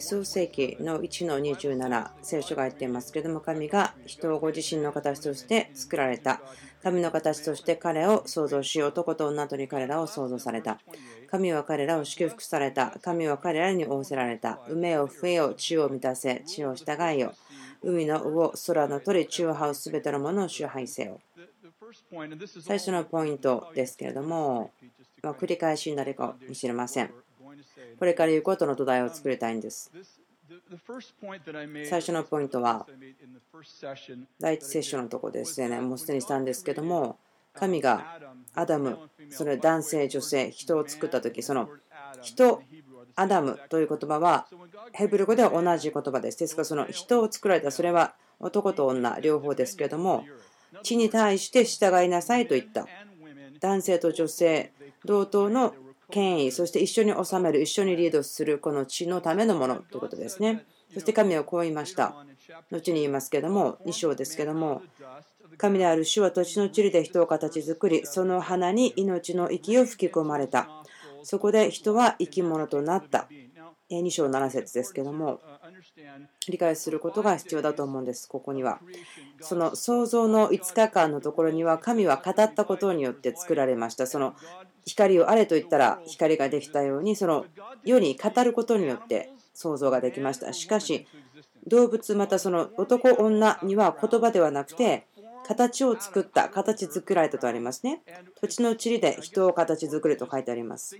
創世記の1の27聖書が言っていますけれども神が人をご自身の形として作られた。神の形として彼を創造し男と女とに彼らを創造された。神は彼らを祝福された。神は彼らに仰せられた。埋めよ増えよ地を満たせ地を従えよ。海の魚空の鳥地を這うすべてのものを支配せよ。最初のポイントですけれども、ま繰り返しになるかもしれませんこれから言うことの土台を作りたいんです。最初のポイントは、第一セッションのとこですね、もうすでにしたんですけども、神がアダム、それ男性、女性、人を作ったとき、その人、アダムという言葉は、ヘブル語では同じ言葉です。ですから、その人を作られた、それは男と女、両方ですけれども、地に対して従いなさいと言った。男性と女性、同等の権威、そして一緒に治める、一緒にリードするこの地のためのものということですね。そして神はこう言いました。後に言いますけども、2章ですけども、神である主は土地の塵で人を形作り、その花に命の息を吹き込まれた。そこで人は生き物となった。2章7節ですけども、理解することが必要だと思うんです、ここには。その創造の5日間のところには、神は語ったことによって作られました。その光をあれと言ったら光ができたように、その世に語ることによって想像ができました。しかし、動物またその男女には言葉ではなくて形を作った形作られたとありますね。土地の塵で人を形作ると書いてあります。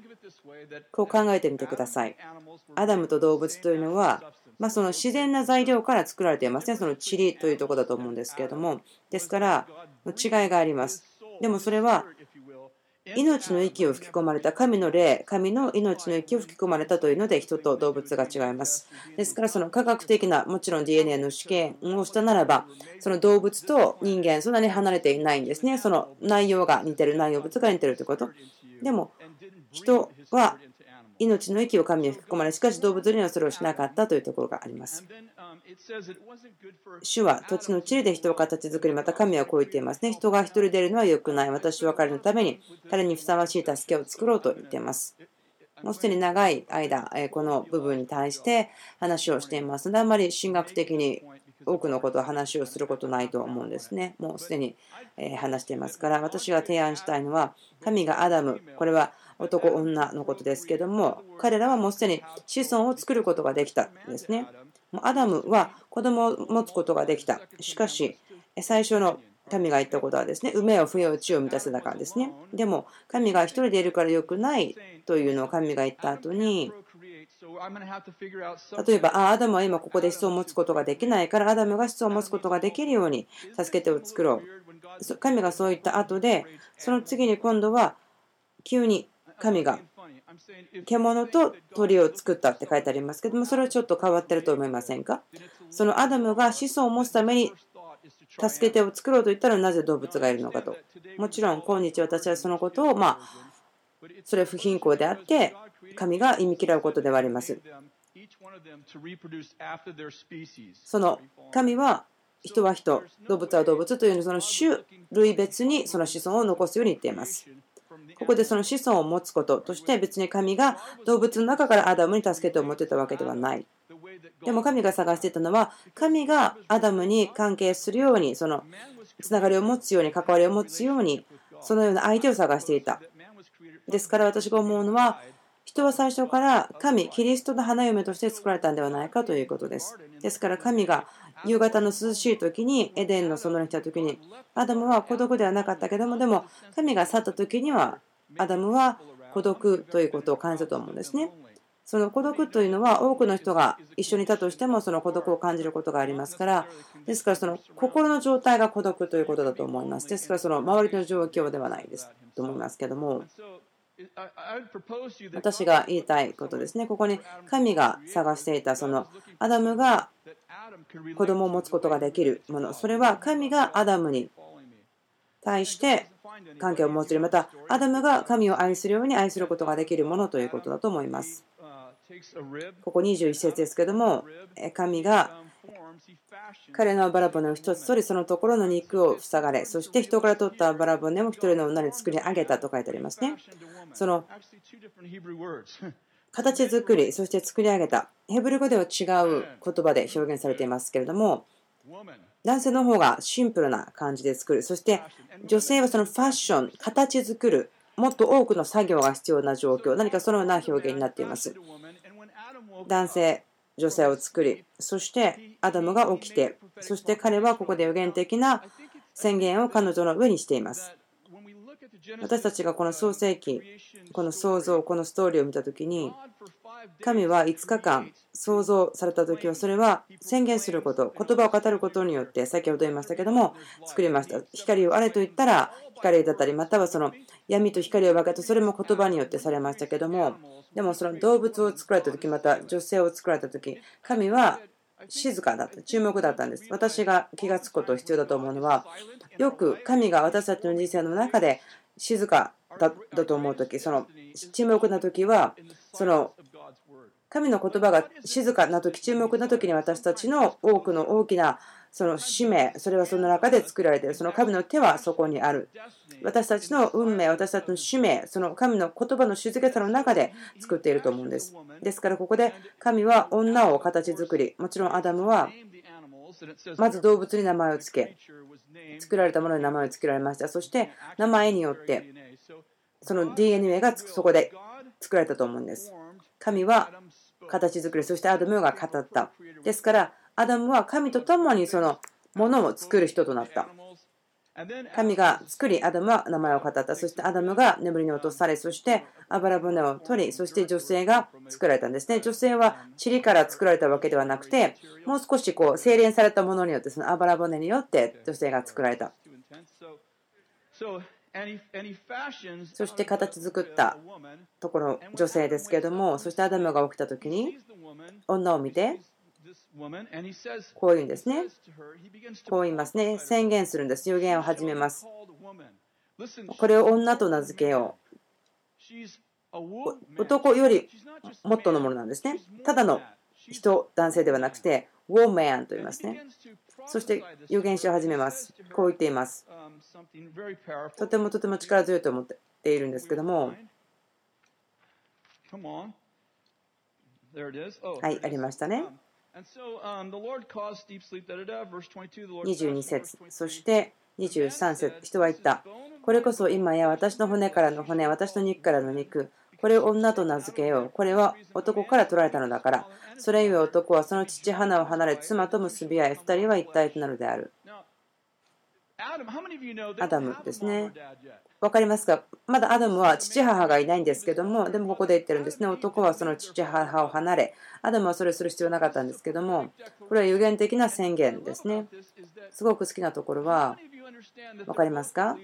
こう考えてみてください。アダムと動物というのはまあ、その自然な材料から作られていますね。その塵というところだと思うんですけれども。ですから違いがあります。でもそれは命の息を吹き込まれた神の霊、神の命の息を吹き込まれたというので人と動物が違います。ですからその科学的なもちろん DNA の試験をしたならばその動物と人間そんなに離れていないんですね。その内容が似てる内容物が似てるということ。でも人は命の息を神に吹き込まれ、しかし動物にはそれをしなかったというところがあります。主は土地の地理で人を形作り、また神はこう言っていますね。人が一人出るのは良くない。私は彼のために彼にふさわしい助けを作ろうと言っています。もうすでに長い間、この部分に対して話をしていますので、あんまり神学的に多くのことを話をすることないと思うんですね。もうすでに話していますから、私が提案したいのは、神がアダム、これは男、女のことですけども、彼らはもうすでに子孫を作ることができたんですね。アダムは子供を持つことができた。しかし、最初の神が言ったことはですね、産めよ増えよ地を満たせだからですね。でも、神が一人でいるから良くないというのを神が言った後に、例えば、あアダムは今ここで子孫を持つことができないから、アダムが子孫を持つことができるように助けてを作ろう。神がそう言った後で、その次に今度は急に神が獣と鳥を作ったって書いてありますけどもそれはちょっと変わってると思いませんか？そのアダムが子孫を持つために助け手を作ろうと言ったらなぜ動物がいるのかと。もちろん今日私はそのことをまあそれ不貧困であって神が意味嫌うことではあります。その神は人は人動物は動物というその種類別にその子孫を残すように言っています。ここでその子孫を持つこととして別に神が動物の中からアダムに助けてを持ってたわけではない。でも神が探していたのは神がアダムに関係するようにそのつながりを持つように関わりを持つようにそのような相手を探していた。ですから私が思うのは人は最初から神、キリストの花嫁として作られたんではないかということです。ですから神が夕方の涼しい時にエデンの園に来た時にアダムは孤独ではなかったけどもでも神が去った時にはアダムは孤独ということを感じたと思うんですね。その孤独というのは多くの人が一緒にいたとしてもその孤独を感じることがありますからですからその心の状態が孤独ということだと思います。ですからその周りの状況ではないですと思いますけども。私が言いたいことですね。ここに神が探していたそのアダムが子供を持つことができるもの。それは神がアダムに対して関係を持つまたアダムが神を愛するように愛することができるものということだと思います。ここ21節ですけども神が彼のバラ骨を一つ取りそのところの肉を塞がれそして人から取ったバラ骨も一人の女に作り上げたと書いてありますね。その形作り、そして作り上げた。ヘブル語では違う言葉で表現されていますけれども、男性の方がシンプルな感じで作る。そして女性はそのファッション、形作る、もっと多くの作業が必要な状況、何かそのような表現になっています。男性、女性を作り、そしてアダムが起きて、そして彼はここで予言的な宣言を彼女の上にしています。私たちがこの創世記、この創造、このストーリーを見たときに、神は5日間創造された時はそれは宣言すること言葉を語ることによって先ほど言いましたけども作りました。光をあれと言ったら光だったりまたはその闇と光を分けたそれも言葉によってされましたけどもでもその動物を作られた時また女性を作られた時神は静かだった注目だったんです。私が気がつくこと必要だと思うのはよく神が私たちの人生の中で静かだと思う時その沈黙な時はその神の言葉が静かな時注目な時に私たちの多くの大きなその使命それはその中で作られている。その神の手はそこにある。私たちの運命私たちの使命その神の言葉の静けさの中で作っていると思うんです。ですからここで神は女を形作りもちろんアダムはまず動物に名前を付け作られたものに名前を付けられました。そして名前によってその DNA がそこで作られたと思うんです。神は形作りそしてアダムが語った。ですからアダムは神と共にそのものを作る人となった神が作り、アダムは名前を語った。そしてアダムが眠りに落とされ、そしてあばら骨を取り、そして女性が作られたんですね。女性は塵から作られたわけではなくて、もう少しこう精錬されたものによって、その油船によって女性が作られた。そして形作ったところ、女性ですけども、そしてアダムが起きた時に、女を見て、こういうんですね。こう言いますね。宣言するんです。予言を始めます。これを女と名付けよう。男よりもっとのものなんですね。ただの人、男性ではなくて、ウォーメンと言いますね。そして予言しを始めます。こう言っています。とてもとても力強いと思っているんですけども。はい、ありましたね。22節そして23節人は言った。これこそ今や私の骨からの骨、私の肉からの肉、これを女と名付けよう。これは男から取られたのだから。それゆえ男はその父花を離れ、妻と結び合い、二人は一体となるである。アダムですね。分かりますか？まだアダムは父母がいないんですけども、でもここで言ってるんですね。男はその父母を離れ、アダムはそれをする必要なかったんですけども、これは有限的な宣言ですね。すごく好きなところは、分かりますか？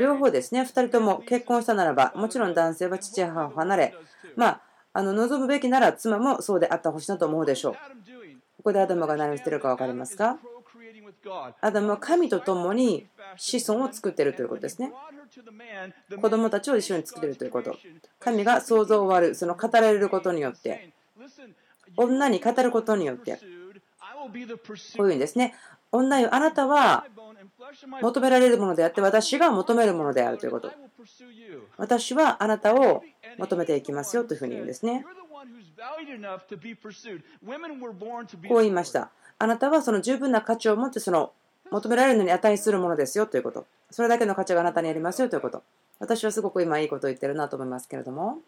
両方ですね、2人とも結婚したならば、もちろん男性は父母を離れ、まあ、あの望むべきなら妻もそうであってほしいなと思うでしょう。ここでアダムが何をしてるか分かりますか？アダムは神と共に子孫を作っているということですね。子供たちを一緒に作っているということ。神が想像を終わる、その語られることによって、女に語ることによって、こういうんですね。女よ、あなたは求められるものであって、私が求めるものであるということ。私はあなたを求めていきますよというふうに言うんですね。こう言いました。あなたはその十分な価値を持ってその求められるのに値するものですよということ。それだけの価値があなたにありますよということ。私はすごく今いいことを言ってるなと思いますけれども。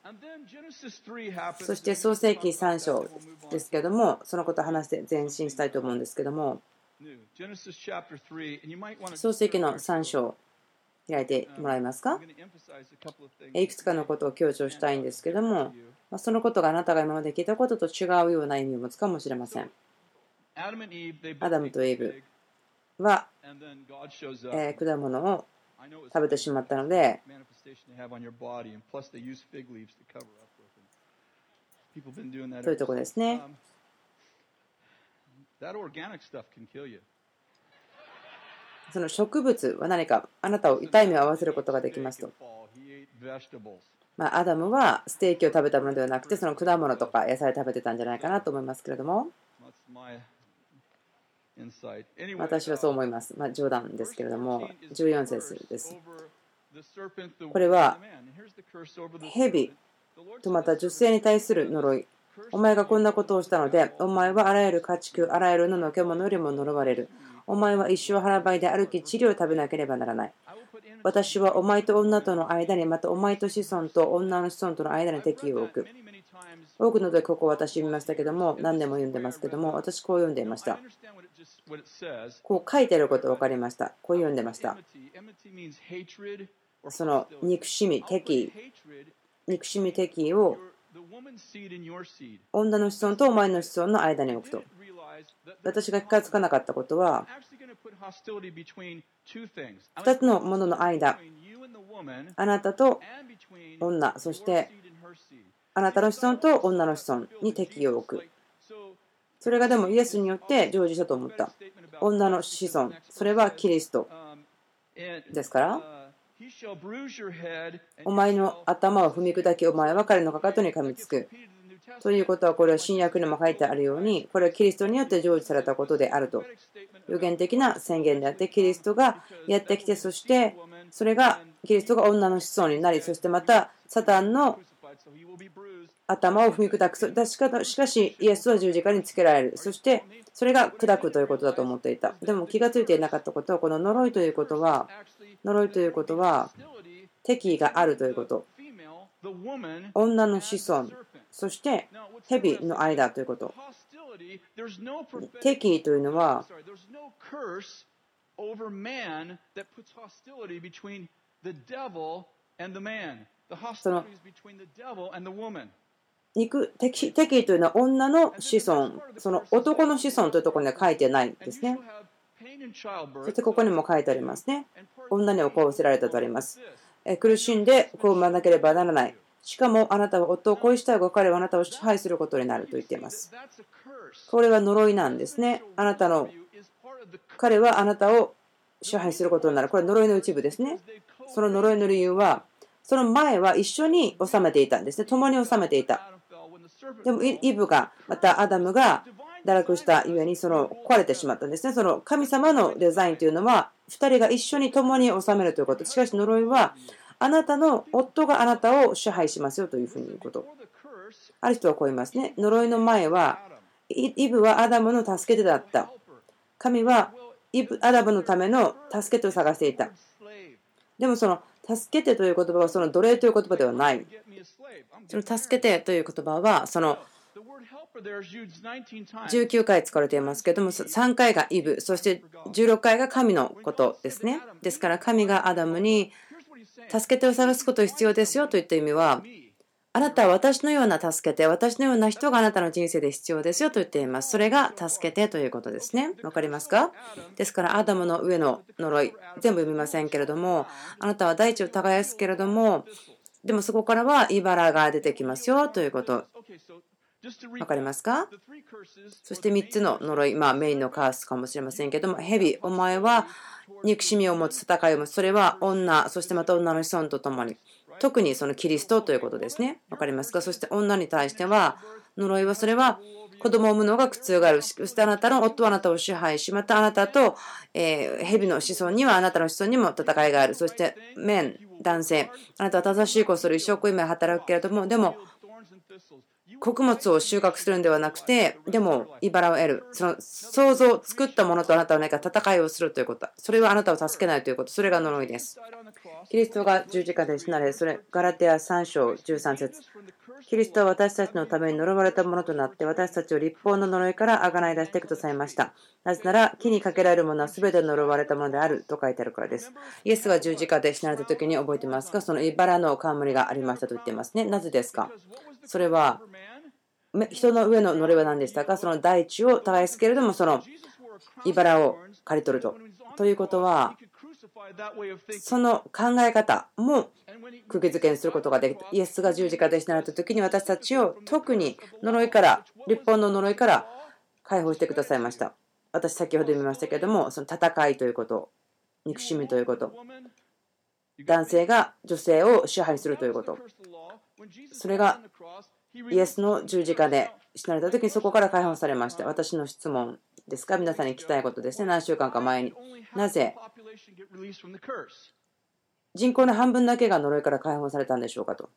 そして創世記3章ですけれども、そのことを話して前進したいと思うんですけども、創世記の3章、開いてもらえますか？いくつかのことを強調したいんですけども、そのことがあなたが今まで聞いたことと違うような意味を持つかもしれません。アダムとエイブは、え果物を食べてしまったので、というところですね。その植物は何かあなたを痛い目を合わせることができますと。まあ、アダムはステーキを食べたものではなくてその果物とか野菜を食べてたんじゃないかなと思いますけれども。私はそう思います。まあ、冗談ですけれども、14節です。これは蛇とまた女性に対する呪い。お前がこんなことをしたのでお前はあらゆる家畜あらゆるのの獣よりも呪われる。お前は一生腹ばいで歩き治療を食べなければならない。私はお前と女との間にまたお前と子孫と女の子孫との間に敵を置く。多くの時ここ私読みましたけども何年も読んでますけども私こう読んでいましたこう書いてあること分かりました。こう読んでました。その憎しみ敵。意憎しみ敵意を女の子孫とお前の子孫の間に置くと。私が気がつかなかったことは2つのものの間。あなたと女。そしてあなたの子孫と女の子孫に敵を置くそれがでもイエスによって成就したと思った。女の子孫。それはキリスト。ですからお前の頭を踏み砕きお前は彼のかかとに噛みつく。ということはこれは新約にも書いてあるようにこれはキリストによって成就されたことであると。予言的な宣言であってキリストがやってきてそしてそれがキリストが女の子孫になりそしてまたサタンの頭を踏み砕く。しかしイエスは十字架につけられる。そしてそれが砕くということだと思っていた。でも気が付いていなかったことはこの呪いということは呪いということは敵意があるということ。女の子孫。そして蛇の間ということ。敵意というのは、その肉敵敵意というのは女の子孫、その男の子孫というところには書いてないですね。そしてここにも書いてありますね。女に起こせられたとあります。苦しんでこう産まなければならない。しかもあなたは夫を恋したいが彼はあなたを支配することになると言っています。これは呪いなんですね。あなたの彼はあなたを支配することになる。これは呪いの一部ですね。その呪いの理由は、その前は一緒に治めていたんですね。共に治めていた。でもイブが、またアダムが堕落したゆえにその壊れてしまったんですね。その神様のデザインというのは、2人が一緒に共に治めるということ。しかし呪いは、あなたの夫があなたを支配しますよというふうに言うこと。ある人はこう言いますね。呪いの前は、イブはアダムの助け手だった。神はイブアダムのための助け手を探していた。でもその助けてという言葉はその奴隷という言葉ではない。その助けてという言葉はその19回使われていますけども3回がイブそして16回が神のことですね。ですから神がアダムに助けてを探すこと必要ですよといった意味は、あなたは私のような助けて、私のような人があなたの人生で必要ですよと言っています。それが助けてということですね。わかりますか？ですから、アダムの上の呪い、全部読みませんけれども、あなたは大地を耕すけれども、でもそこからは茨が出てきますよということ。わかりますか？そして3つの呪い、まあメインのカースかもしれませんけども、蛇、お前は憎しみを持つ戦いを持つそれは女そしてまた女の子孫と共に特にそのキリストということですね。わかりますか？そして女に対しては呪いはそれは子供を産むのが苦痛がある。そしてあなたの夫はあなたを支配しまたあなたと、えー、蛇の子孫にはあなたの子孫にも戦いがある。そして面男性。あなたは正しい子をする。一生懸命働くけれどもでも穀物を収穫するんではなくて、でも、茨を得る。その想像、作ったものとあなたは何か戦いをするということ。それはあなたを助けないということ。それが呪いです。キリストが十字架で死なれ、それ、ガラテア3章13節キリストは私たちのために呪われたものとなって、私たちを立法の呪いからあがない出してくださいました。なぜなら、木にかけられるものは全て呪われたものであると書いてあるからです。イエスが十字架で死なれた時に覚えてますか？その茨の冠がありましたと言っていますね。なぜですか？それは人の上の呪いは何でしたか？その大地を耕すけれども、その茨を刈り取ると。ということは、その考え方も釘付けにすることができた。イエスが十字架で死なれた時に私たちを特に呪いから、立法の呪いから解放してくださいました。私先ほど見ましたけれども、その戦いということ、憎しみということ、男性が女性を支配するということ、それがイエスの十字架で死なれた時にそこから解放されました。私の質問ですか？皆さんに聞きたいことですね。何週間か前に。なぜ人口の半分だけが呪いから解放されたんでしょうかと。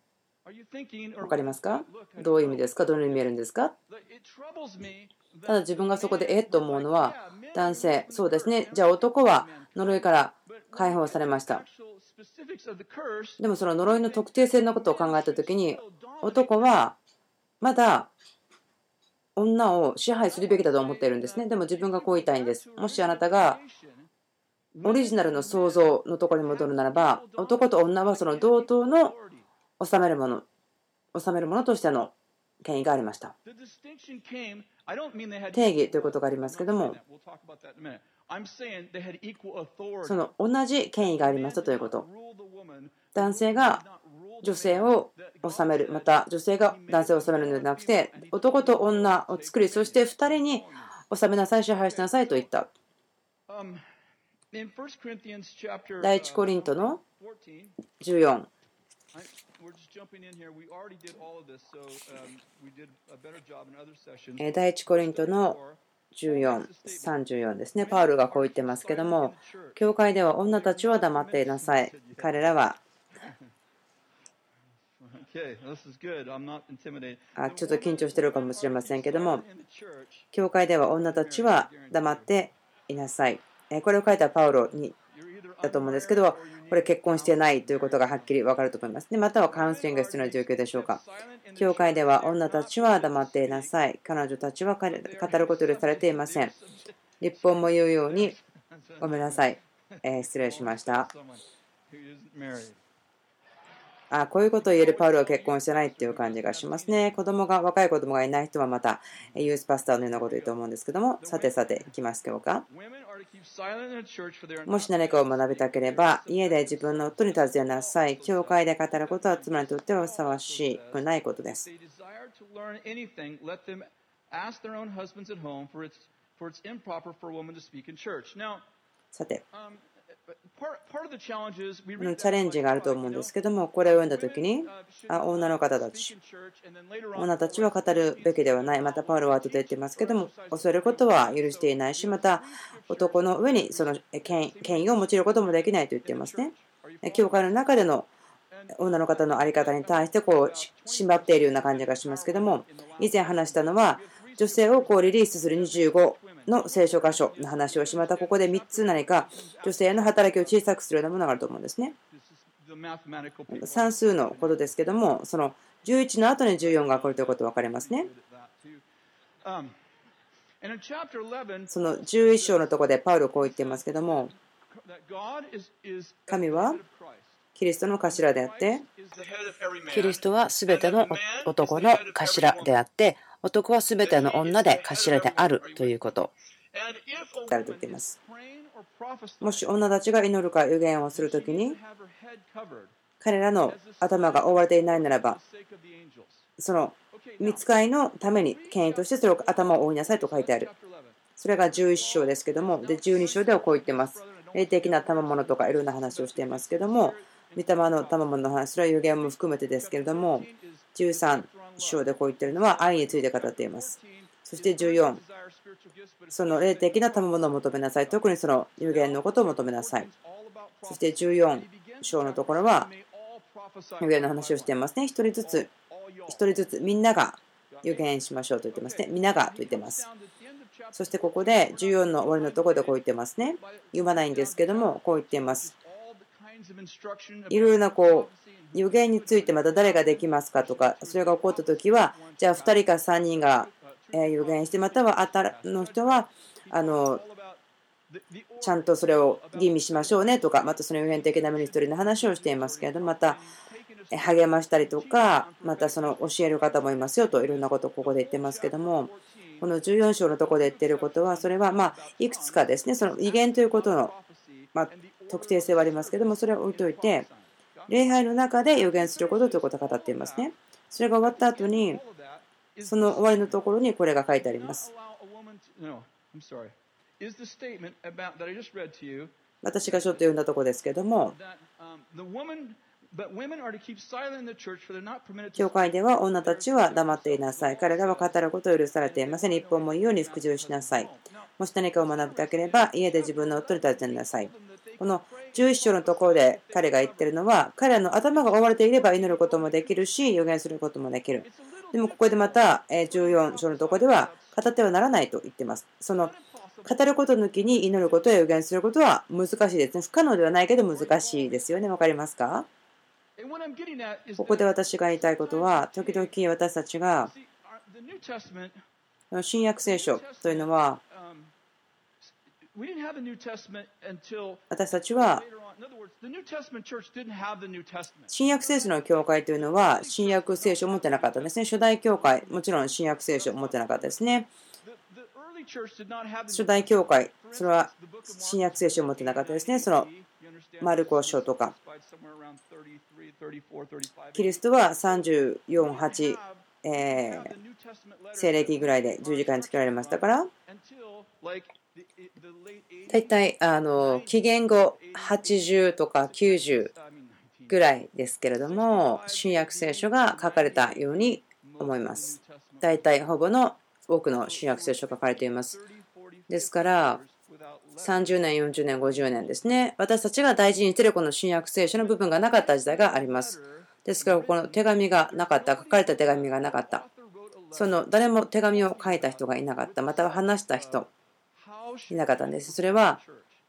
分かりますか？どういう意味ですか？どのように見えるんですか？ただ自分がそこでえっと思うのは男性。そうですね。じゃあ男は呪いから解放されました。でもその呪いの特定性のことを考えた時に男はまだ女を支配するべきだと思っているんですね。でも自分がこう言いたいんです。もしあなたがオリジナルの創造のところに戻るならば男と女はその同等の治めるもの治めるものとしての権威がありました。定義ということがありますけどもその同じ権威がありましたということ。男性が女性を治めるまた女性が男性を治めるのではなくて男と女を作りそして2人に治めなさい支配しなさいと言った。第一コリントの14第一コリントの14、34ですね。パウルがこう言ってますけども、教会では女たちは黙っていなさい。彼らは あちょっと緊張してるかもしれませんけども、教会では女たちは黙っていなさい。これを書いたパウロにだと思うんですけど、これ結婚してないということがはっきり分かると思います。でまたはカウンセリングが必要な状況でしょうか。教会では女たちは黙っていなさい。彼女たちは語ること許されていません。立法も言うように、ごめんなさい。えー、失礼しました。あこういうことを言えるパウルは結婚してないっていう感じがしますね。子供が、若い子供がいない人はまたユースパスターのようなこと言うと思うんですけども、さてさて、いきます今日か。もし何かを学びたければ、家で自分の夫に尋ねなさい。教会で語ることは妻にとってはふさわしくないことです。さて、のチャレンジがあると思うんですけども、これを読んだときに、あ女の方たち、女たちは語るべきではない、またパウロは後で言ってますけども、恐れることは許していないし、また男の上にその権威を用いることもできないと言っていますね。教会の中での女の方の在り方に対してこう縛っているような感じがしますけども、以前話したのは、女性をこうリリースする25の聖書箇所の話をし、またここで3つ何か女性の働きを小さくするようなものがあると思うんですね。算数のことですけども、その11の後に14が起こるということ分かりますね。その11章のところでパウロこう言っていますけども、神はキリストの頭であって、キリストはすべての男の頭であって、男はすべての女で頭であるということ。と言っています？もし女たちが祈るか予言をするときに、彼らの頭が覆われていないならば、その見つかりのために権威としてそれを頭を覆いなさいと書いてある。それが11章ですけども、で12章ではこう言ってます。霊的な賜物とかいろんな話をしていますけども、御霊の賜物の話、それは予言も含めてですけれども、13章でこう言っているのは愛について語っています。そして14、その霊的な賜物を求めなさい。特にその予言のことを求めなさい。そして14章のところは予言の話をしていますね。一人ずつ、一人ずつみんなが予言しましょうと言ってますね。みんながと言ってます。そしてここで14の終わりのところでこう言ってますね。読まないんですけども、こう言っています。いろいろなこう予言についてまた誰ができますかとかそれが起こった時はじゃあ2人か3人が予言してまたはあたの人はあのちゃんとそれを吟味しましょうねとかまたその予言的なミニストリーの話をしていますけれどまた励ましたりとかまたその教える方もいますよといろんなことをここで言ってますけどもこの14章のところで言ってることはそれはまあいくつかですねその威厳ということのま特定性はありますけどもそれを置いといて礼拝の中で予言することということを語っていますねそれが終わった後にその終わりのところにこれが書いてあります私がちょっと読んだところですけども教会では女たちは黙っていなさい。彼らは語ることを許されていません。日本も言うように服従しなさい。もし何かを学びたければ、家で自分の夫に尋ねなさい。この11章のところで彼が言ってるのは、彼らの頭が覆われていれば祈ることもできるし、予言することもできる。でもここでまた14章のところでは、語ってはならないと言ってます。その語ること抜きに祈ることや予言することは難しいですね。不可能ではないけど難しいですよね。わかりますか？ここで私が言いたいことは、時々私たちが新約聖書というのは、私たちは新約聖書の教会というのは新約聖書を持ってなかったんですね。初代教会、もちろん新約聖書を持ってなかったですね。初代教会、それは新約聖書を持ってなかったですね。そのマルコ書とか。キリストは34、8、えー、西暦ぐらいで十字架につけられましたから、大体あの紀元後80とか90ぐらいですけれども、新約聖書が書かれたように思います。大体ほぼの多くの新約聖書が書かれています。ですから、30年、40年、50年ですね。私たちが大事にしてるこの新約聖書の部分がなかった時代があります。ですから、この手紙がなかった、書かれた手紙がなかった。その誰も手紙を書いた人がいなかった、または話した人いなかったんです。それは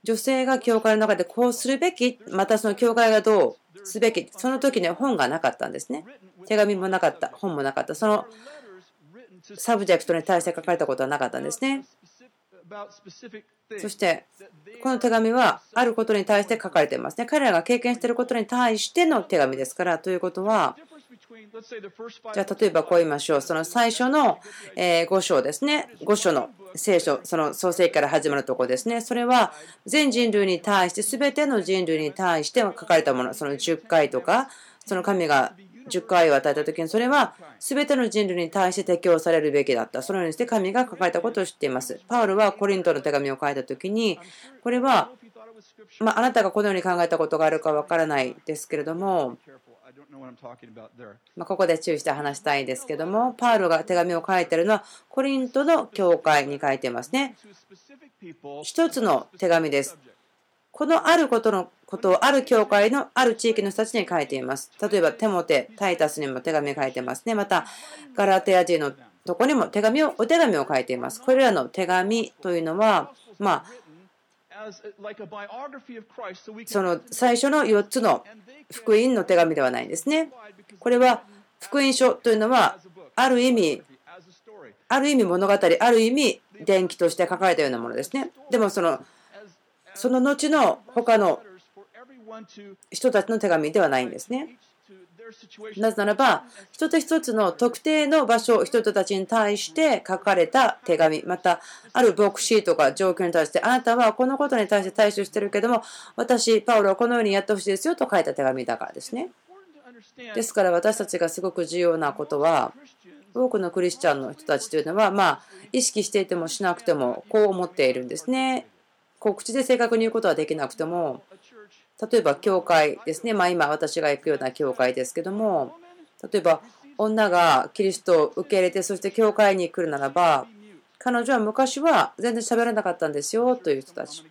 女性が教会の中でこうするべき、またその教会がどうすべき、その時には本がなかったんですね。手紙もなかった、本もなかった。そのsubject に対して書かれたことはなかったんですね。そして、この手紙はあることに対して書かれていますね。彼らが経験していることに対しての手紙ですから、ということは、じゃあ例えばこう言いましょう。その最初の5章ですね。5章の聖書、その創世記から始まるところですね。それは全人類に対して、全ての人類に対して書かれたもの、その十戒とか、その神が10回を与えた時に、それは全ての人類に対して適用されるべきだった。そのようにして神が書かれたことを知っています。パウルはコリントの手紙を書いた時に、これは、まあ、あなたがこのように考えたことがあるかわからないですけれども、まここで注意して話したいんですけども、パウロが手紙を書いてるのは、コリントの教会に書いてますね。一つの手紙です。このあることのことをある教会のある地域の人たちに書いています。例えば、テモテ、タイタスにも手紙書いてますね。また、ガラテア人のとこにも手紙を、お手紙を書いています。これらの手紙というのは、まあ、その最初の4つの福音の手紙ではないんですね。これは福音書というのはある意味ある意味物語ある意味伝記として書かれたようなものですね。でもそのその後の他の人たちの手紙ではないんですね。なぜならば、一つ一つの特定の場所、人たちに対して書かれた手紙、また、ある牧師とか状況に対して、あなたはこのことに対して対処してるけども、私、パウロはこのようにやってほしいですよと書いた手紙だからですね。ですから私たちがすごく重要なことは、多くのクリスチャンの人たちというのは、まあ、意識していてもしなくても、こう思っているんですね。こう口で正確に言うことはできなくても、例えば教会ですね、まあ、今私が行くような教会ですけども例えば女がキリストを受け入れてそして教会に来るならば彼女は昔は全然喋らなかったんですよという人たち、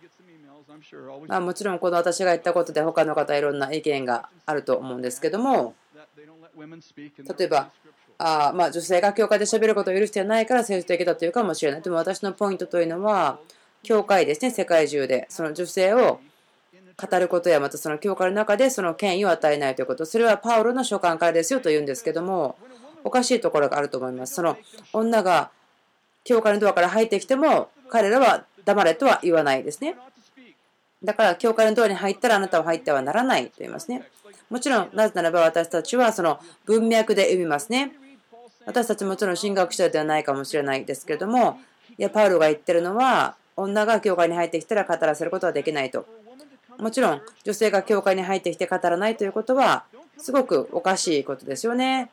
まあ、もちろんこの私が言ったことで他の方いろんな意見があると思うんですけども例えばあまあ女性が教会で喋ることを許してないから政治的だというかもしれない。でも私のポイントというのは教会ですね世界中で。その女性を語ることやまたその教会の中でその権威を与えないということ。それはパウロの書簡からですよと言うんですけどもおかしいところがあると思います。その女が教会のドアから入ってきても彼らは黙れとは言わないですね。だから教会のドアに入ったらあなたは入ってはならないと言いますね。もちろんなぜならば私たちはその文脈で読みますね。私たちもちろん神学者ではないかもしれないですけれどもいやパウロが言ってるのは女が教会に入ってきたら語らせることはできないと。もちろん女性が教会に入ってきて語らないということはすごくおかしいことですよね。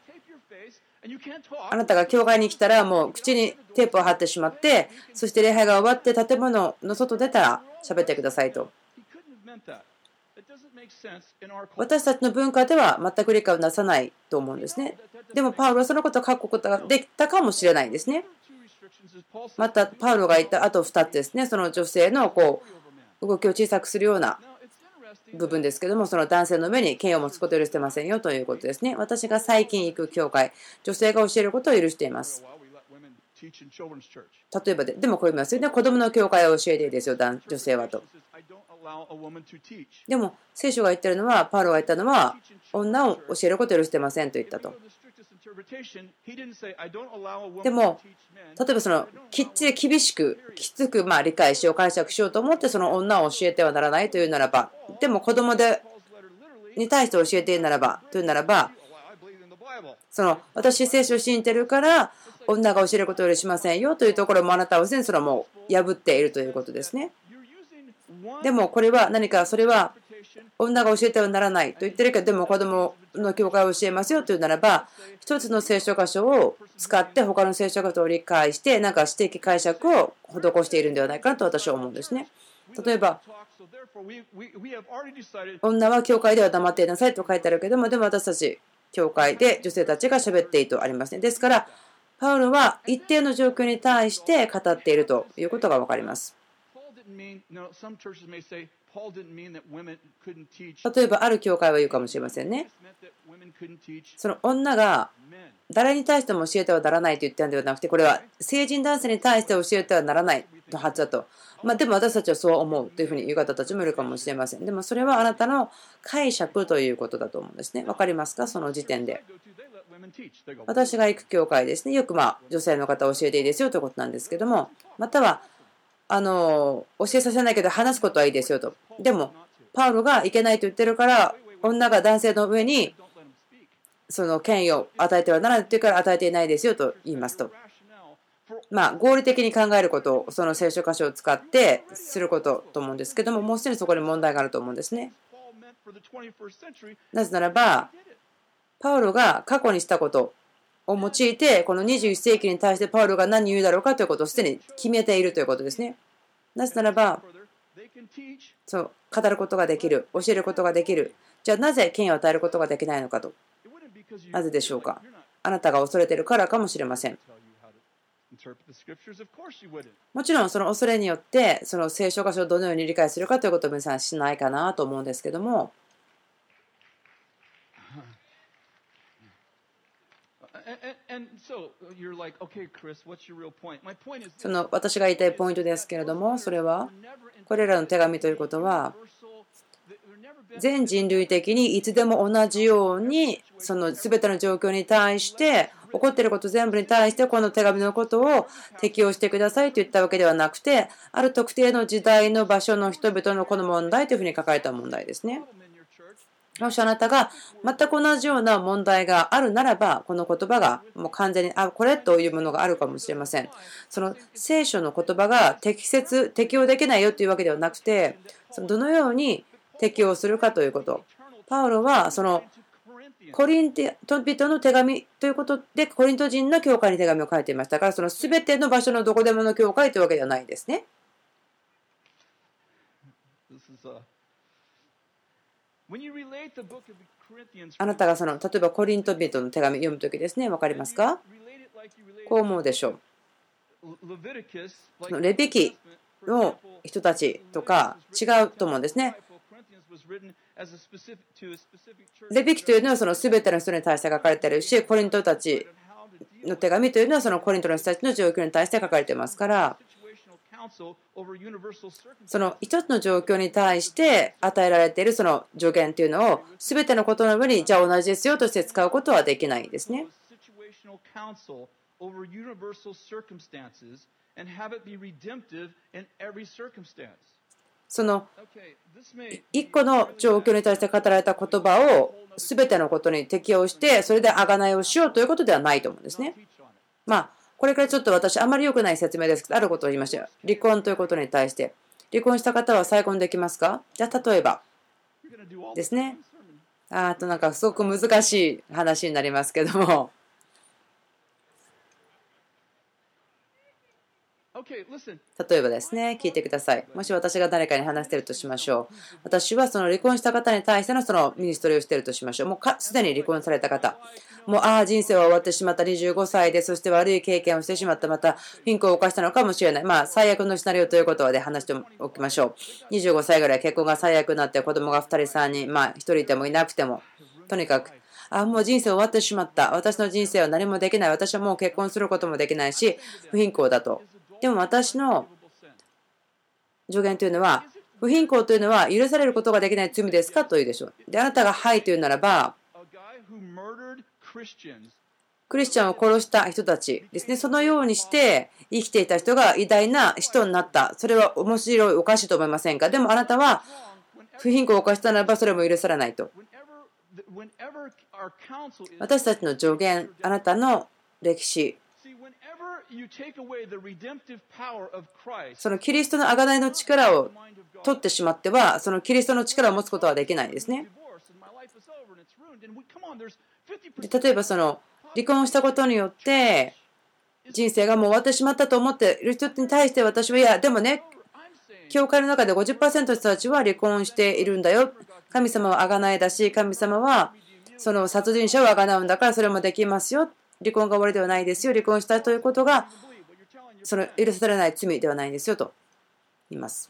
あなたが教会に来たらもう口にテープを貼ってしまってそして礼拝が終わって建物の外出たら喋ってくださいと。私たちの文化では全く理解をなさないと思うんですね。でもパウロはそのことを書くことができたかもしれないですね。またパウロが言ったあと2つですね、その女性のこう動きを小さくするような部分ですけども、その男性の上に権威を持つことを許してませんよということですね。私が最近行く教会、女性が教えることを許しています。例えばで、でもこう言いますよね。子供の教会を教えていいですよ、女性はと。でも、聖書が言ってるのは、パウロが言ったのは、女を教えることを許してませんと言ったと。でも、例えばそのきっちり厳しく、きつくまあ理解しよう、解釈しようと思ってその女を教えてはならないというならば、でも子供でに対して教えているならば、というならば、その私、聖書を信じてるから、女が教えることを許しませんよというところもあなたはすでにそれはもう破っているということですね。でもこれは何かそれは女が教えてはならないと言ってるけどでも子供の教会を教えますよというならば一つの聖書箇所を使って他の聖書箇所を理解してなんか指摘解釈を施しているんではないかなと私は思うんですね。例えば女は教会では黙っていなさいと書いてあるけどもでも私たち教会で女性たちが喋っていいとありますね。ですからパウロは一定の状況に対して語っているということが分かります。例えばある教会は言うかもしれませんね。その女が誰に対しても教えてはならないと言ってるんではなくて、これは成人男性に対して教えてはならないのはずだと。まあ、でも私たちはそう思うというふうに言う方たちもいるかもしれません。でもそれはあなたの解釈ということだと思うんですね。わかりますか？その時点で。私が行く教会ですね。よくまあ女性の方教えていいですよということなんですけども、またはあの教えさせないけど話すことはいいですよと。でも、パウロがいけないと言ってるから、女が男性の上にその権威を与えてはならないというから与えていないですよと言いますと。まあ、合理的に考えることをその聖書箇所を使ってすることと思うんですけども、もうすでにそこに問題があると思うんですね。なぜならば、パウロが過去にしたことを用いて、この21世紀に対してパウロが何を言うだろうかということをすでに決めているということですね。なぜならば、そう語ることができる、教えることができる。じゃあなぜ権威を与えることができないのかと。なぜでしょうか。あなたが恐れているからかもしれません。もちろんその恐れによってその聖書箇所をどのように理解するかということを皆さんしないかなと思うんですけどもその私が言いたいポイントですけれども、それは、これらの手紙ということは、全人類的にいつでも同じように、その全ての状況に対して、起こっていること全部に対してこの手紙のことを適用してくださいと言ったわけではなくて、ある特定の時代の場所の人々のこの問題というふうに書かれた問題ですね。もしあなたが全く同じような問題があるならば、この言葉がもう完全に、あ、これというものがあるかもしれません。その聖書の言葉が適切、適用できないよというわけではなくて、そのどのように適用するかということ。パウロはそのコリント人の手紙ということで、コリント人の教会に手紙を書いていましたから、その全ての場所のどこでもの教会というわけではないんですね。あなたがその例えばコリント人の手紙を読むときですね、分かりますか？こう思うでしょう。レビキの人たちとか違うと思うんですね。レビキというのはその全ての人に対して書かれているし、コリントたちの手紙というのはそのコリントの人たちの状況に対して書かれていますから、その一つの状況に対して与えられているその助言というのを全てのことの上にじゃあ同じですよとして使うことはできないですね。その一個の状況に対して語られた言葉を全てのことに適用してそれで贖いをしようということではないと思うんですね。まあこれからちょっと私、あまり良くない説明ですけど、あることを言いましたよ。離婚ということに対して。離婚した方は再婚できますか？じゃあ、例えば。ですね。あとなんかすごく難しい話になりますけども。例えばですね、聞いてください。もし私が誰かに話してるとしましょう。私はその離婚した方に対してのそのミニストリーをしてるとしましょう。もうすでに離婚された方。もう、ああ、人生は終わってしまった。25歳で、そして悪い経験をしてしまった。また、貧困を犯したのかもしれない。まあ、最悪のシナリオということで話しておきましょう。25歳ぐらい結婚が最悪になって、子供が2人、3人、まあ、1人いてもいなくても、とにかく、あ、もう人生終わってしまった。私の人生は何もできない。私はもう結婚することもできないし、不貧困だと。でも私の助言というのは、不貧困というのは許されることができない罪ですかというでしょう。で、あなたがはいというならば、クリスチャンを殺した人たちですね。そのようにして生きていた人が偉大な人になった。それは面白い、おかしいと思いませんか？でもあなたは不貧困を犯したならばそれも許されないと。私たちの助言、あなたの歴史、そのキリストの贖いの力を取ってしまっては、そのキリストの力を持つことはできないですね。例えばその離婚したことによって人生がもう終わってしまったと思っている人に対して私はいやでもね教会の中で50%の人たちは離婚しているんだよ神様は贖いだし神様はその殺人者を贖うんだからそれもできますよ離婚が終わりではないですよ。離婚したということがその許されない罪ではないんですよと。言います。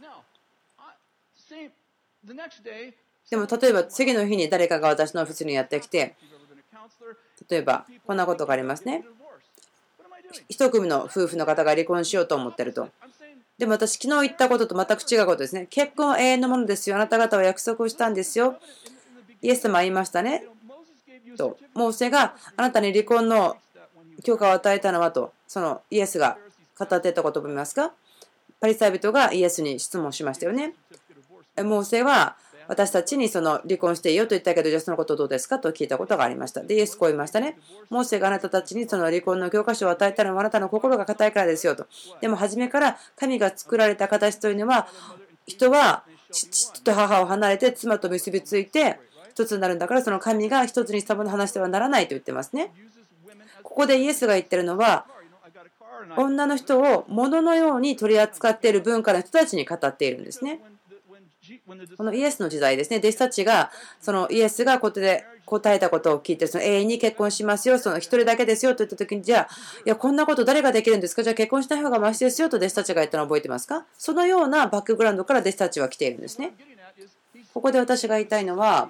でも例えば次の日に誰かが私のオフィスにやってきて例えばこんなことがありますね。一組の夫婦の方が離婚しようと思ってると。でも私昨日言ったことと全く違うことですね。結婚は永遠のものですよ。あなた方は約束をしたんですよ。イエス様は言いましたねとモーセがあなたに離婚の許可を与えたのはとそのイエスが語っていたことを見ますか？パリサイ人がイエスに質問しましたよねモーセは私たちにその離婚していいよと言ったけど、じゃあそのことどうですかと聞いたことがありました。で、イエスこう言いましたね。モーセがあなたたちにその離婚の教科書を与えたのはあなたの心が硬いからですよと。でも初めから神が作られた形というのは、人は父と母を離れて妻と結びついて一つになるんだから、その神が一つにしたもの話してはならないと言ってますね。ここでイエスが言ってるのは、女の人を物のように取り扱っている文化の人たちに語っているんですね。このイエスの時代ですね、弟子たちが、そのイエスがここで答えたことを聞いて、その永遠に結婚しますよ、その1人だけですよと言ったときに、じゃあ、いや、こんなこと誰ができるんですか、じゃあ結婚しない方がマシですよと弟子たちが言ったのを覚えてますか？そのようなバックグラウンドから弟子たちは来ているんですね。ここで私が言いたいのは、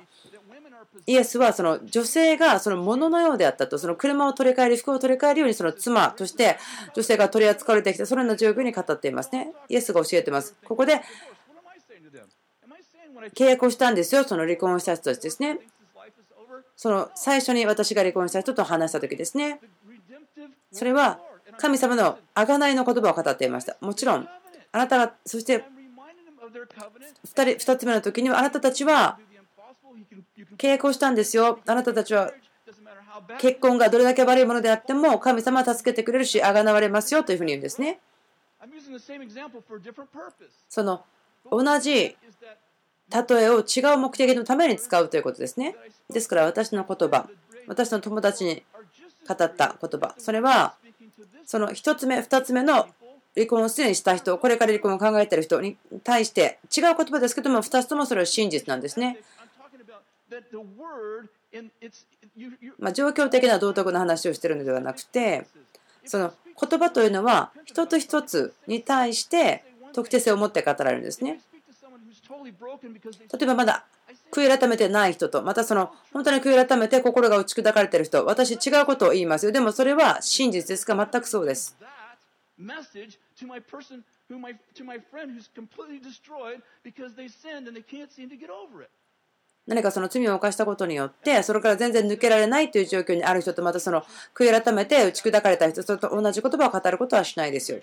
イエスはその女性がその物のようであったと、その車を取り替える、服を取り替えるようにその妻として女性が取り扱われてきた、そのような状況に語っていますね。イエスが教えてます。ここで契約をしたんですよ、その離婚した人たちですね。その最初に私が離婚した人と話した時ですね。それは神様の贖いの言葉を語っていました。もちろん、あなたが、そして2人2つ目の時には、あなたたちは契約をしたんですよ。あなたたちは結婚がどれだけ悪いものであっても、神様は助けてくれるし、贖われますよというふうに言うんですね。その同じ例えを違う目的のために使うということですね。ですから私の言葉、私の友達に語った言葉、それはその1つ目、2つ目の離婚をすでにした人、これから離婚を考えている人に対して違う言葉ですけども、2つともそれは真実なんですね。まあ、状況的な道徳の話をしているのではなくて、その言葉というのは一つ一つに対して特定性を持って語られるんですね。例えばまだ悔い改めてない人と、またその本当に悔い改めて心が打ち砕かれている人、私違うことを言いますよ。でもそれは真実ですか全くそうです。何かその罪を犯したことによって、それから全然抜けられないという状況にある人と、またその悔い改めて打ち砕かれた人と同じ言葉を語ることはしないですよ。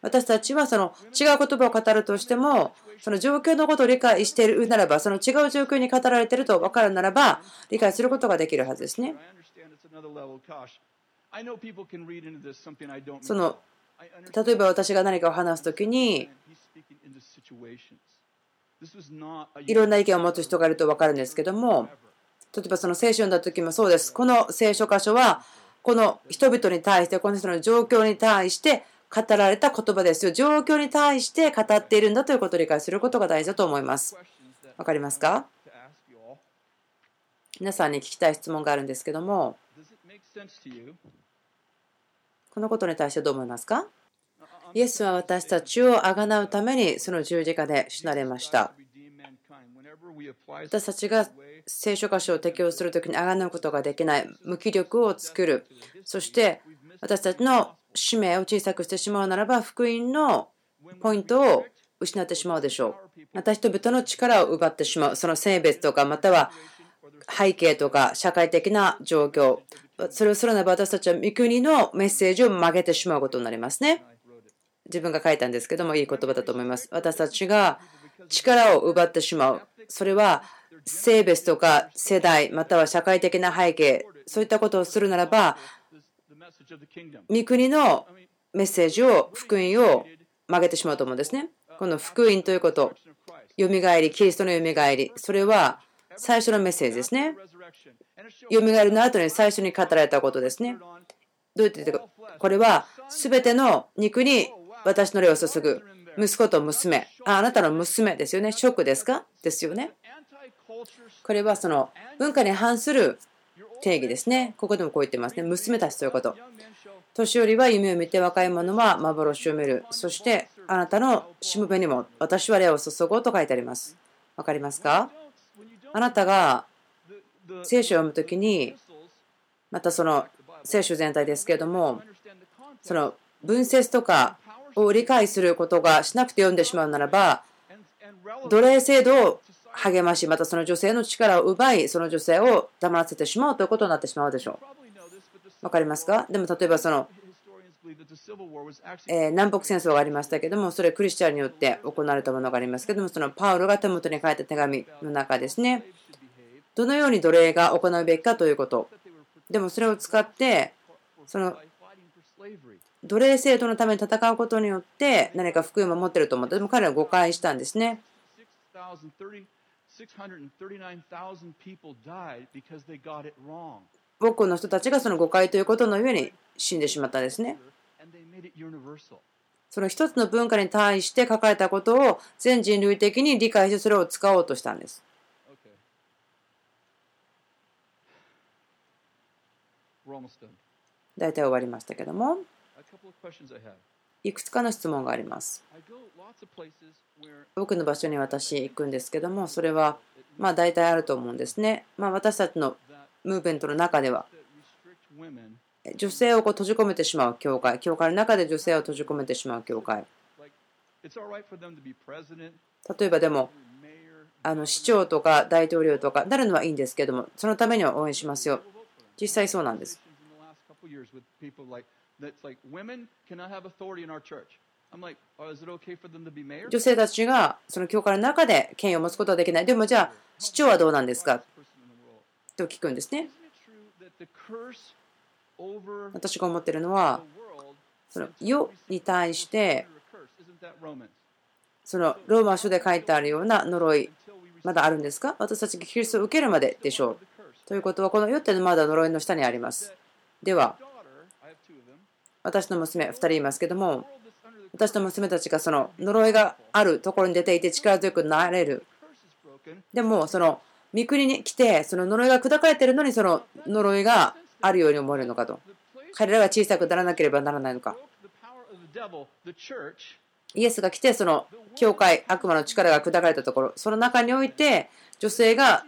私たちはその違う言葉を語るとしても、その状況のことを理解しているならば、その違う状況に語られていると分かるならば、理解することができるはずですね。その例えば私が何かを話すときに、いろんな意見を持つ人がいると分かるんですけども、例えばその聖書を読んだ時もそうです。この聖書箇所はこの人々に対して、この人の状況に対して語られた言葉ですよ。状況に対して語っているんだということを理解することが大事だと思います。わかりますか？皆さんに聞きたい質問があるんですけども、このことに対してどう思いますか？イエスは私たちをあがなうためにその十字架で死なれました。私たちが聖書箇所を適用するときにあがなうことができない無気力を作る。そして私たちの使命を小さくしてしまうならば福音のポイントを失ってしまうでしょう。また人々の力を奪ってしまう。その性別とかまたは背景とか社会的な状況。それをするならば私たちは御国のメッセージを曲げてしまうことになりますね。自分が書いたんですけどもいい言葉だと思います。私たちが力を奪ってしまう。それは性別とか世代または社会的な背景そういったことをするならば御国のメッセージを福音を曲げてしまうと思うんですね。この福音ということ、よみがえり、キリストのよみがえり、それは最初のメッセージですね。よみがえりの後に最初に語られたことですね。どうやって言ってか、これは全ての肉に私の霊を注ぐ。息子と娘。ああなたの娘ですよね。ショックですか？ですよね。これはその文化に反する定義ですね。ここでもこう言ってますね。娘たちということ。年寄りは夢を見て若い者は幻を見る。そしてあなたのしもべにも私は霊を注ごうと書いてあります。わかりますか？あなたが聖書を読むときに、またその聖書全体ですけれども、その文節とかを理解することがしなくて読んでしまうならば、奴隷制度を励まし、またその女性の力を奪い、その女性を黙らせてしまうということになってしまうでしょう。わかりますか？でも例えばその、え南北戦争がありましたけども、それクリスチャンによって行われたものがありますけども、そのパウロが手元に書いた手紙の中ですね、どのように奴隷が行うべきかということ。でもそれを使って、その奴隷制度のために戦うことによって何か福音を持ってると思って、でも彼は誤解したんですね。多くの人たちがその誤解ということの上に死んでしまったんですね。その一つの文化に対して書かれたことを全人類的に理解してそれを使おうとしたんです。大体終わりましたけども、いくつかの質問があります。多くの場所に私行くんですけども、それはまあ大体あると思うんですね。まあ、私たちのムーブメントの中では、女性をこう閉じ込めてしまう教会、教会の中で女性を閉じ込めてしまう教会。例えばでも、あの市長とか大統領とかなるのはいいんですけども、そのためには応援しますよ。実際そうなんです。女性たちがその教会の中で権威を持つことはできない。でもじゃあ、市長はどうなんですか？と聞くんですね。私が思っているのは、その世に対して、そのローマ書で書いてあるような呪い、まだあるんですか？私たちがキリストを受けるまででしょう。ということは、この世ってまだ呪いの下にあります。では、私の娘2人いますけども、私の娘たちがその呪いがあるところに出ていて力強くなれる。でも、その御国に来て、その呪いが砕かれているのに、その呪いがあるように思えるのかと。彼らが小さくならなければならないのか。イエスが来て、その教会、悪魔の力が砕かれたところ、その中において、女性が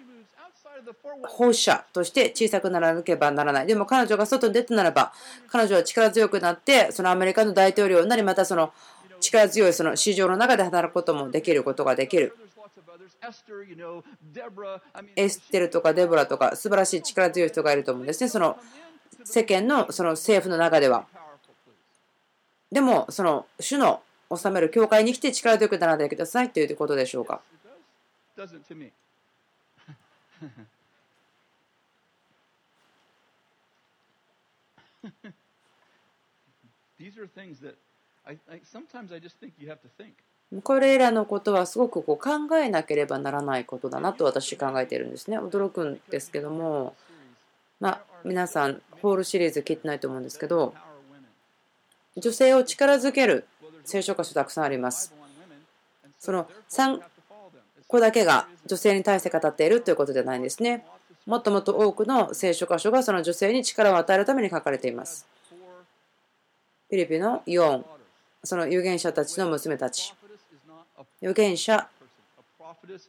放射として小さくならなければならない。でも彼女が外に出たならば、彼女は力強くなって、そのアメリカの大統領になり、またその力強いその市場の中で働くこともできることができる。エステルとかデボラとか素晴らしい力強い人がいると思うんですね。その世間のその政府の中では。でも、その主の治める教会に来て力強くならないでくださいということでしょうか。これらのことはすごくこう考えなければならないことだなと私考えているんですね。驚くんですけども、まあ、皆さん、ホールシリーズ聞いてないと思うんですけど、女性を力づける聖書箇所たくさんあります。その3個だけが女性に対して語っているということではないんですね。もっともっと多くの聖書箇所がその女性に力を与えるために書かれています。フィリピンの4、その預言者たちの娘たち。預言者、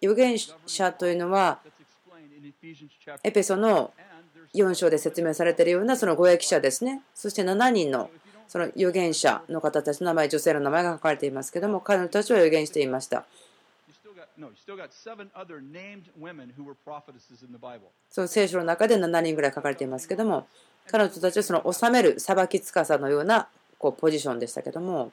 預言者というのは、エペソの4章で説明されているようなその語訳者ですね。そして7人のその預言者の方たちの名前、女性の名前が書かれていますけども、彼女たちは預言していました。その聖書の中で7人ぐらい書かれていますけども、彼女たちはその治める裁き司のようなこうポジションでしたけども。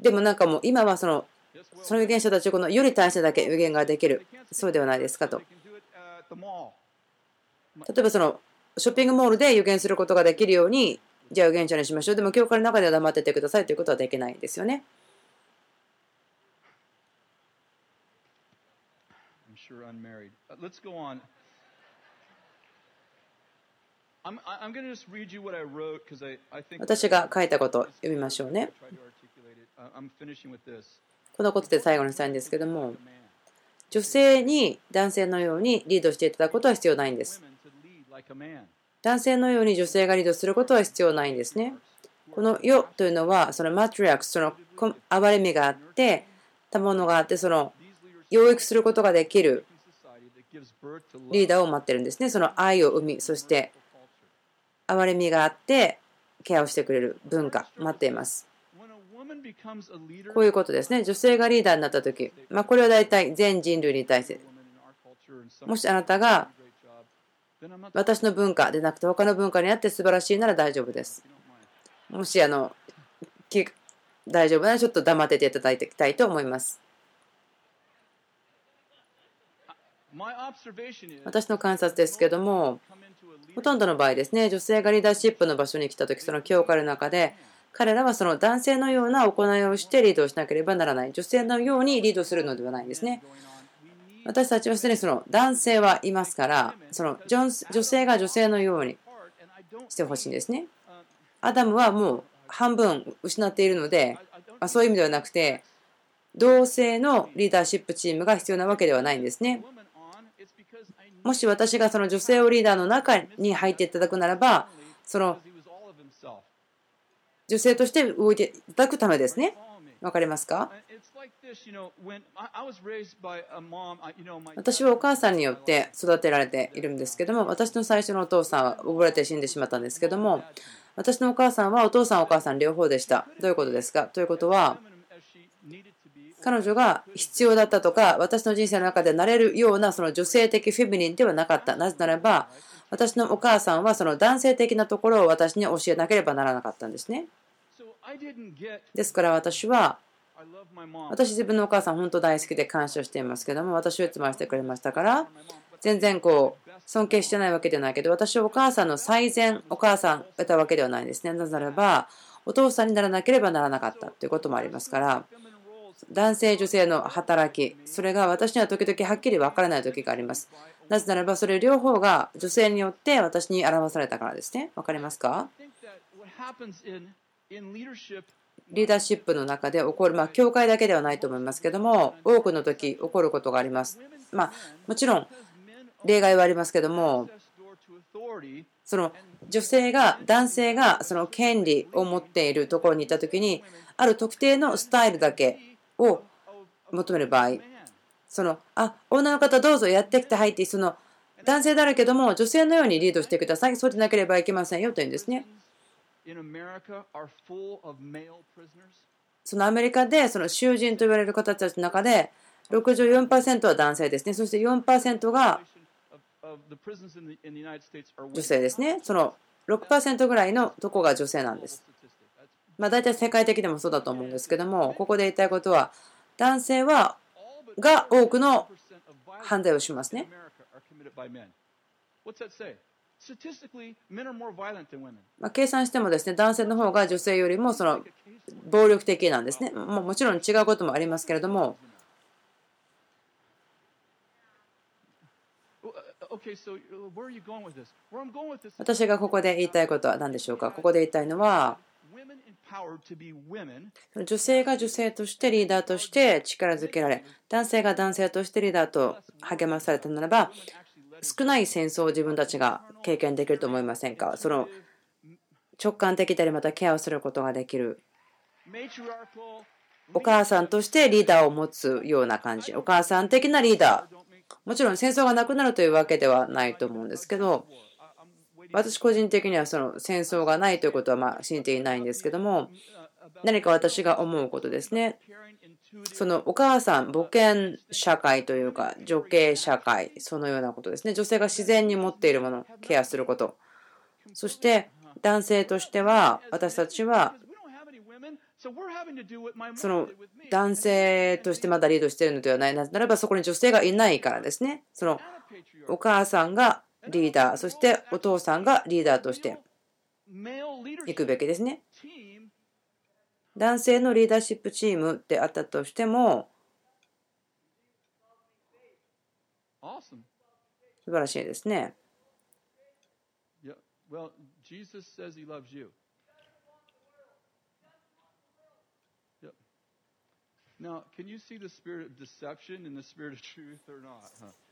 でもなんかもう今はそのその預言者たちこのより大切だけ預言ができるそうではないですかと。例えばそのショッピングモールで預言することができるようにじゃあ預言者にしましょう。でも教会の中では黙っててくださいということはできないですよね。I'm 私が書いたこと読みましょうね。このことで最後にしたいんですけども、女性に男性のようにリードしていただくことは必要ないんです。男性のように女性がリードすることは必要ないんですね。この世というのは、そのマトリアクス、その暴れ目があって、賜物があって、その養育することができるリーダーを待ってるんですね。その愛を生み、そして憐れみがあってケアをしてくれる文化待っています。こういうことですね。女性がリーダーになった時、まあ、これは大体全人類に対してもしあなたが私の文化でなくて他の文化にあって素晴らしいなら大丈夫です。もしあの大丈夫ならちょっと黙ってていただきたいと思います。私の観察ですけどもほとんどの場合ですね、女性がリーダーシップの場所に来たとき、その教会の中で、彼らはその男性のような行いをしてリードをしなければならない。女性のようにリードするのではないんですね。私たちはすでにその男性はいますから、その女性が女性のようにしてほしいんですね。アダムはもう半分失っているので、まそういう意味ではなくて、同性のリーダーシップチームが必要なわけではないんですね。もし私がその女性をリーダーの中に入っていただくならば、その女性として動いていただくためですね。わかりますか？私はお母さんによって育てられているんですけども、私の最初のお父さんは溺れて死んでしまったんですけども、私のお母さんはお父さんお母さん両方でした。どういうことですか？ということは、彼女が必要だったとか、私の人生の中でなれるようなその女性的フェミニンではなかった。なぜならば、私のお母さんはその男性的なところを私に教えなければならなかったんですね。ですから私は、私自分のお母さん本当大好きで感謝していますけども、私をいつもしてくれましたから、全然こう、尊敬してないわけではないけど、私はお母さんの最善、お母さんを得たわけではないんですね。なぜならば、お父さんにならなければならなかったということもありますから、男性、女性の働き、それが私には時々はっきり分からない時があります。なぜならば、それ両方が女性によって私に表されたからですね。分かりますか？リーダーシップの中で起こる、まあ、教会だけではないと思いますけども、多くの時起こることがあります。まあ、もちろん、例外はありますけども、その女性が、男性がその権利を持っているところにいた時に、ある特定のスタイルだけを求める場合、その、あ、女の方どうぞやってきて入って、その、男性だらけども女性のようにリードしてください。そうでなければいけませんよというんですね。そのアメリカでその囚人と言われる方たちの中で64%は男性ですね。そして4%が女性ですね。その6%ぐらいのとこが女性なんです。まあ、大体世界的でもそうだと思うんですけども、ここで言いたいことは、男性はが多くの犯罪をしますね。まあ、計算してもですね男性の方が女性よりもその暴力的なんですね。ももちろん違うこともありますけれども、私がここで言いたいことは何でしょうか？ここで言いたいのは、女性が女性としてリーダーとして力づけられ、男性が男性としてリーダーと励まされたならば、少ない戦争を自分たちが経験できると思いませんか？その直感的でまたケアをすることができる。お母さんとしてリーダーを持つような感じ。お母さん的なリーダー。もちろん戦争がなくなるというわけではないと思うんですけど、私個人的にはその戦争がないということはまあ信じていないんですけども、何か私が思うことですね。そのお母さん、母権社会というか、女系社会、そのようなことですね。女性が自然に持っているもの、ケアすること。そして男性としては、私たちはその男性としてまだリードしているのではないならばそこに女性がいないからですね。そのお母さんがリーダー、そしてお父さんがリーダーとしていくべきですね。男性のリーダーシップチームであったとしても素晴らしいですね。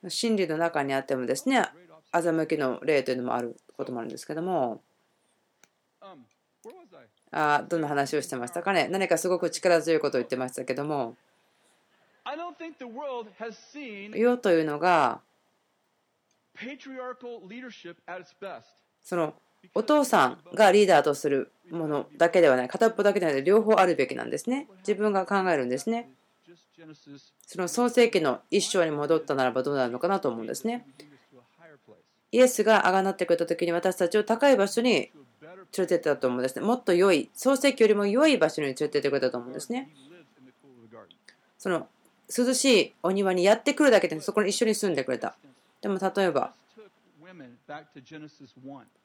真理の中にあってもですね、欺きの例というのもあることもあるんですけども、あどんな話をしてましたかね、何かすごく力強いことを言ってましたけども、世というのが、そのお父さんがリーダーとするものだけではない、片っぽだけではない、両方あるべきなんですね。自分が考えるんですね。その創世記の一章に戻ったならばどうなるのかなと思うんですね。イエスがあがなってくれた時に私たちを高い場所に連れてったと思うんですね。もっと良い、創世記よりも良い場所に連れてってくれたと思うんですね。その涼しいお庭にやってくるだけでそこに一緒に住んでくれた。でも例えば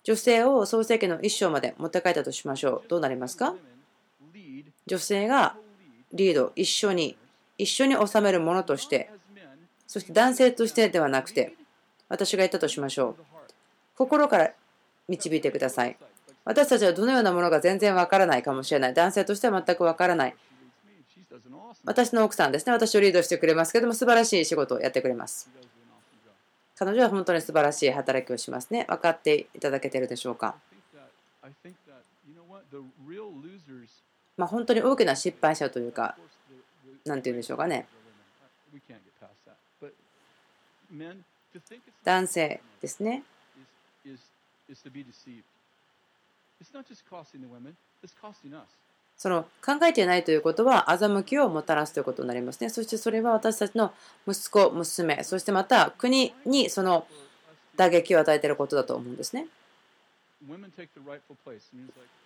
女性を創世記の一章まで持って帰ったとしましょう。どうなりますか？女性がリード、一緒に、一緒に収めるものとして、そして男性としてではなくて、私が言ったとしましょう。心から導いてください。私たちはどのようなものが全然わからないかもしれない。男性としては全くわからない。私の奥さんですね。私をリードしてくれますけども、素晴らしい仕事をやってくれます。彼女は本当に素晴らしい働きをしますね。分かっていただけているでしょうか。まあ、本当に大きな失敗者というか、なんて言うんでしょうかね。男性ですね。その考えていないということは欺きをもたらすということになりますね。そしてそれは私たちの息子、娘、そしてまた国にその打撃を与えていることだと思うんですね。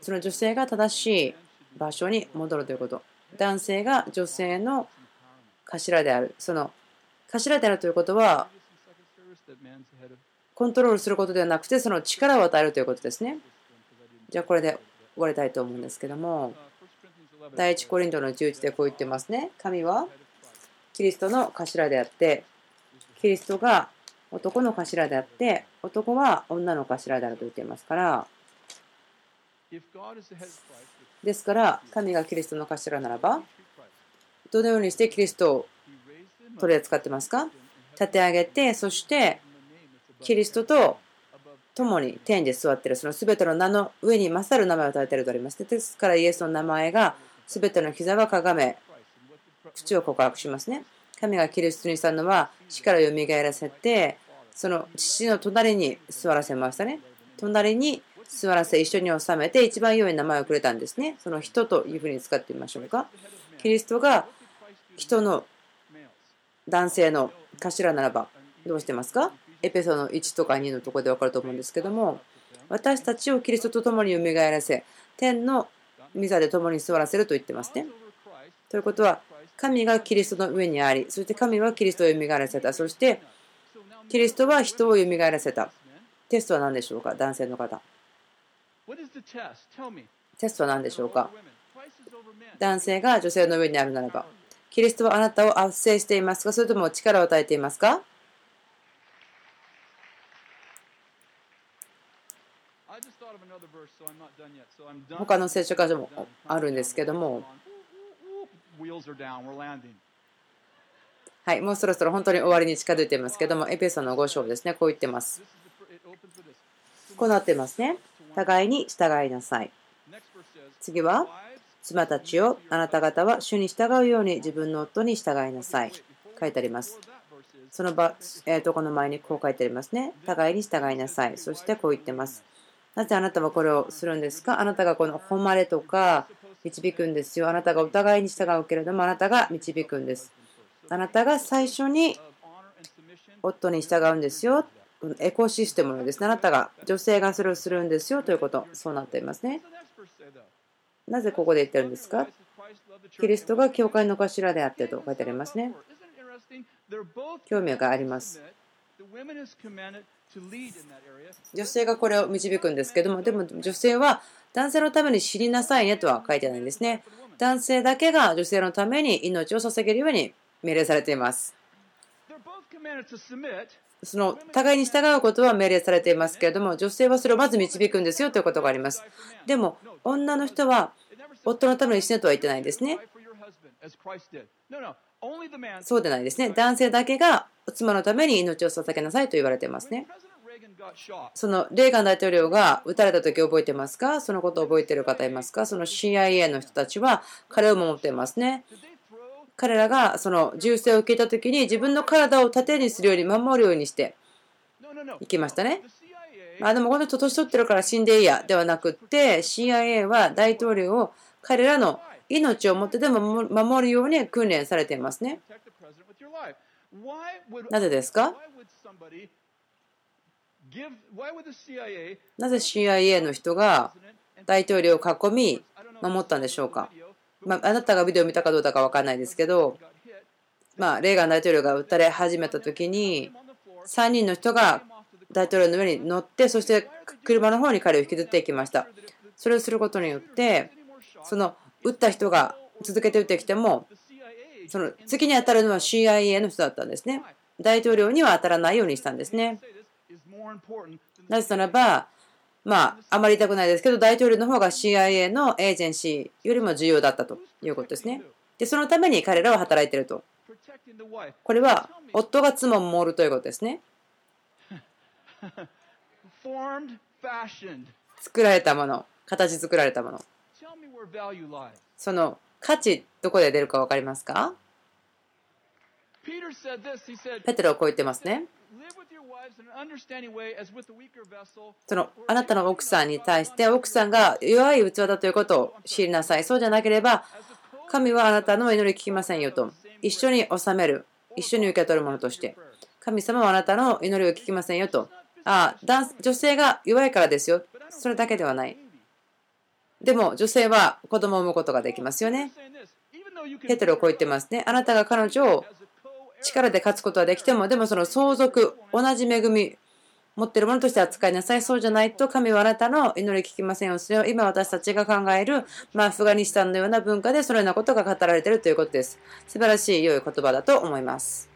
その女性が正しい場所に戻るということ。男性が女性の頭である。その頭であるということはコントロールすることではなくてその力を与えるということですね。じゃあこれで終わりたいと思うんですけども。第一コリントの11でこう言ってますね。神はキリストの頭であって、キリストが男の頭であって、男は女の頭であると言っていますから、ですから、神がキリストの頭ならば、どのようにしてキリストを取り扱ってますか？立て上げて、そしてキリストと共に天で座っている、その全ての名の上に勝る名前を与えているとあります。ですから、イエスの名前がすべての膝はかがめ、口を告白しますね。神がキリストにしたのは死からよみがえらせて、その父の隣に座らせましたね。隣に座らせ、一緒に収めて、一番良い名前をくれたんですね。その人というふうに使ってみましょうか。キリストが人の男性の頭ならばどうしてますか？エペソの1とか2のとこで分かると思うんですけども私たちをキリストと共によみがえらせ天の御座で共に座らせると言ってますね。ということは、神がキリストの上にあり、そして神はキリストを蘇らせた。そして、キリストは人を蘇らせた。テストは何でしょうか？男性の方。テストは何でしょうか？男性が女性の上にあるならば。キリストはあなたを圧制していますか？それとも力を与えていますか？他の聖書箇所もあるんですけども、はい、もうそろそろ本当に終わりに近づいていますけども、エペソの5章ですね、こう言ってます。こうなってますね。互いに従いなさい。次は、妻たちをあなた方は主に従うように自分の夫に従いなさい。書いてあります。その場、えー、とこの前にこう書いてありますね。互いに従いなさい。そしてこう言ってます。なぜあなたはこれをするんですか？あなたがこの誉れとか導くんですよ。あなたがお互いに従うけれども、あなたが導くんです。あなたが最初に夫に従うんですよ。エコシステムのですね、あなたが女性がそれをするんですよということ、そうなっていますね。なぜここで言ってるんですか？キリストが教会の頭であってと書いてありますね。興味があります。女性がこれを導くんですけども、でも女性は男性のために知りなさいねとは書いてないんですね。男性だけが女性のために命を捧げるように命令されています。その互いに従うことは命令されていますけれども、女性はそれをまず導くんですよということがあります。でも、女の人は夫のために死ねとは言ってないんですね。そうでないですね。男性だけが妻のために命を捧げなさいと言われていますね。そのレーガン大統領が撃たれた時覚えてますか？そのことを覚えている方いますか？その CIA の人たちは彼を守っていますね。彼らがその銃声を聞いた時に自分の体を盾にするように守るようにして行きましたね。まあ、でもこの人年取ってるから死んでいいやではなくって CIA は大統領を彼らの命をもってでも守るように訓練されていますね。なぜですか？なぜ CIA の人が大統領を囲み守ったんでしょうか、まあ、あなたがビデオを見たかどうか分からないですけど、まあ、レーガン大統領が撃たれ始めた時に3人の人が大統領の上に乗ってそして車の方に彼を引きずっていきました。それをすることによってその撃った人が続けて撃ってきてもその次に当たるのは CIA の人だったんですね大統領には当たらないようにしたんですねなぜならばまあ、あまり言いたくないですけど、大統領の方が CIA のエージェンシーよりも重要だったということですね。で、そのために彼らは働いていると。これは、夫が妻を守るということですね。作られたもの、形作られたもの。その価値、どこで出るか分かりますか？ペテロはこう言ってますね。そのあなたの奥さんに対して奥さんが弱い器だということを知りなさい。そうじゃなければ神はあなたの祈り聞きませんよと。一緒に収める。一緒に受け取るものとして。神様はあなたの祈りを聞きませんよと。ああ、女性が弱いからですよ。それだけではない。でも女性は子供を産むことができますよね。ペテロこう言ってますね。あなたが彼女を力で勝つことはできても、でもその相続、同じ恵み、持ってるものとして扱いなさい。そうじゃないと神はあなたの祈り聞きませんよ。それを今私たちが考える、まあ、アフガニスタンのような文化でそのようなことが語られているということです。素晴らしい良い言葉だと思います。